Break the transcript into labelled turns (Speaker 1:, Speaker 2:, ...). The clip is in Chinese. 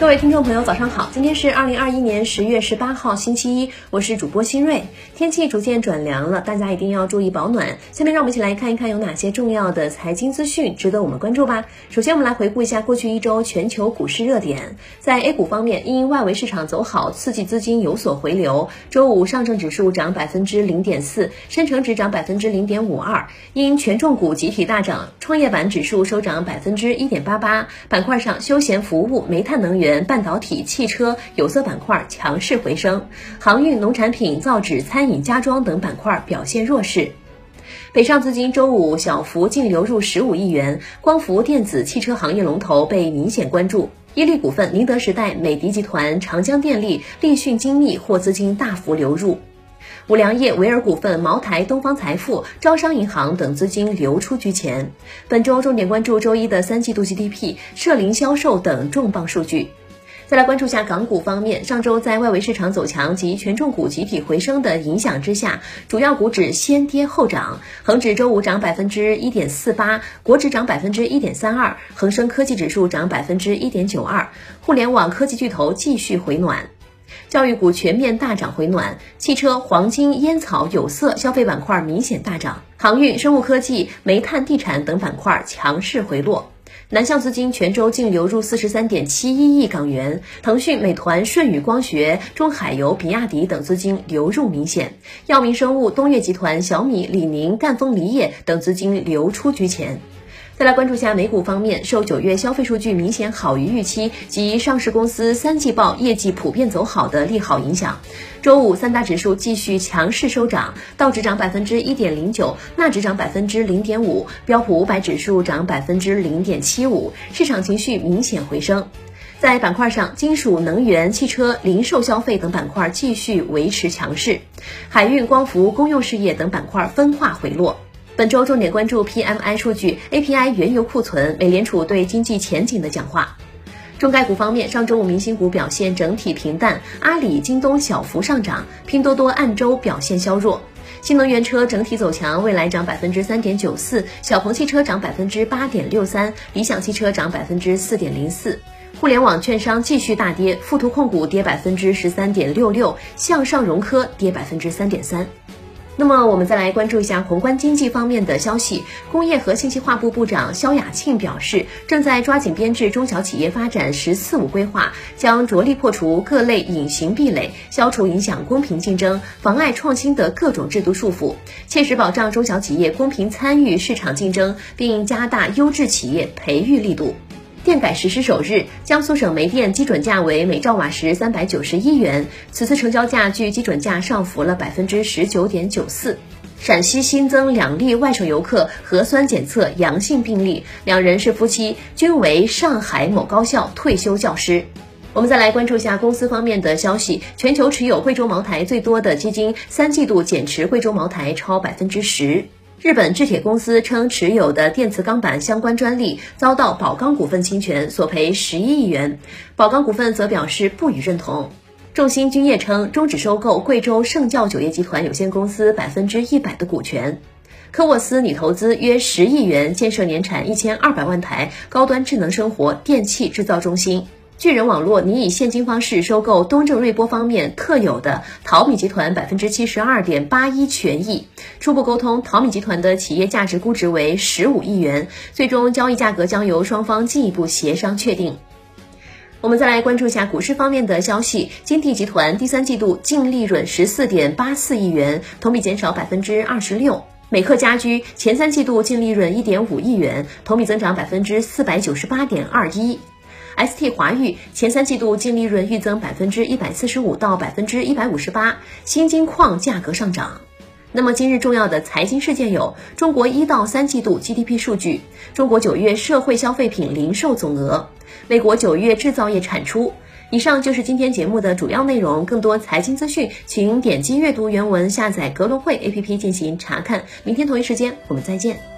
Speaker 1: 各位听众朋友，早上好！今天是二零二一年十月十八号，星期一，我是主播新瑞。天气逐渐转凉了，大家一定要注意保暖。下面让我们一起来看一看有哪些重要的财经资讯值得我们关注吧。首先，我们来回顾一下过去一周全球股市热点。在 A 股方面，因外围市场走好，刺激资金有所回流。周五，上证指数涨百分之零点四，深成指涨百分之零点五二。因权重股集体大涨，创业板指数收涨百分之一点八八。板块上，休闲服务、煤炭能源。半导体、汽车、有色板块强势回升，航运、农产品、造纸、餐饮、家装等板块表现弱势。北上资金周五小幅净流入十五亿元，光伏、电子、汽车行业龙头被明显关注，伊利股份、宁德时代、美的集团、长江电力、立讯精密获资金大幅流入。五粮液、维尔股份、茅台、东方财富、招商银行等资金流出居前。本周重点关注周一的三季度 GDP、社零销售等重磅数据。再来关注下港股方面，上周在外围市场走强及权重股集体回升的影响之下，主要股指先跌后涨。恒指周五涨百分之一点四八，国指涨百分之一点三二，恒生科技指数涨百分之一点九二。互联网科技巨头继续回暖，教育股全面大涨回暖，汽车、黄金、烟草、有色、消费板块明显大涨，航运、生物科技、煤炭、地产等板块强势回落。南向资金全周净流入四十三点七一亿港元，腾讯、美团、舜宇光学、中海油、比亚迪等资金流入明显，药明生物、东岳集团、小米、李宁、赣锋锂业等资金流出居前。再来关注下美股方面，受九月消费数据明显好于预期及上市公司三季报业绩普遍走好的利好影响，周五三大指数继续强势收涨，道指涨百分之一点零九，纳指涨百分之零点五，标普五百指数涨百分之零点七五，市场情绪明显回升。在板块上，金属、能源、汽车、零售消费等板块继续维持强势，海运、光伏、公用事业等板块分化回落。本周重点关注 PMI 数据、API 原油库存、美联储对经济前景的讲话。中概股方面，上周五明星股表现整体平淡，阿里、京东小幅上涨，拼多多按周表现削弱。新能源车整体走强，蔚来涨百分之三点九四，小鹏汽车涨百分之八点六三，理想汽车涨百分之四点零四。互联网券商继续大跌，富途控股跌百分之十三点六六，向上融科跌百分之三点三。那么我们再来关注一下宏观经济方面的消息。工业和信息化部部长肖亚庆表示，正在抓紧编制中小企业发展“十四五”规划，将着力破除各类隐形壁垒，消除影响公平竞争、妨碍创新的各种制度束缚，切实保障中小企业公平参与市场竞争，并加大优质企业培育力度。电改实施首日，江苏省煤电基准价为每兆瓦时三百九十一元，此次成交价距基准价上浮了百分之十九点九四。陕西新增两例外省游客核酸检测阳性病例，两人是夫妻，均为上海某高校退休教师。我们再来关注一下公司方面的消息，全球持有贵州茅台最多的基金三季度减持贵州茅台超百分之十。日本制铁公司称，持有的电磁钢板相关专利遭到宝钢股份侵权，索赔十一亿元。宝钢股份则表示不予认同。众鑫君业称，终止收购贵州圣教酒业集团有限公司百分之一百的股权。科沃斯拟投资约十亿元建设年产一千二百万台高端智能生活电器制造中心。巨人网络拟以现金方式收购东正瑞波方面特有的淘米集团百分之七十二点八一权益。初步沟通，淘米集团的企业价值估值为十五亿元，最终交易价格将由双方进一步协商确定。我们再来关注一下股市方面的消息，金地集团第三季度净利润十四点八四亿元，同比减少百分之二十六。美克家居前三季度净利润一点五亿元，同比增长百分之四百九十八点二一。ST 华域前三季度净利润预增百分之一百四十五到百分之一百五十八，新金矿价格上涨。那么今日重要的财经事件有：中国一到三季度 GDP 数据，中国九月社会消费品零售总额，美国九月制造业产出。以上就是今天节目的主要内容。更多财经资讯，请点击阅读原文，下载格隆汇 APP 进行查看。明天同一时间我们再见。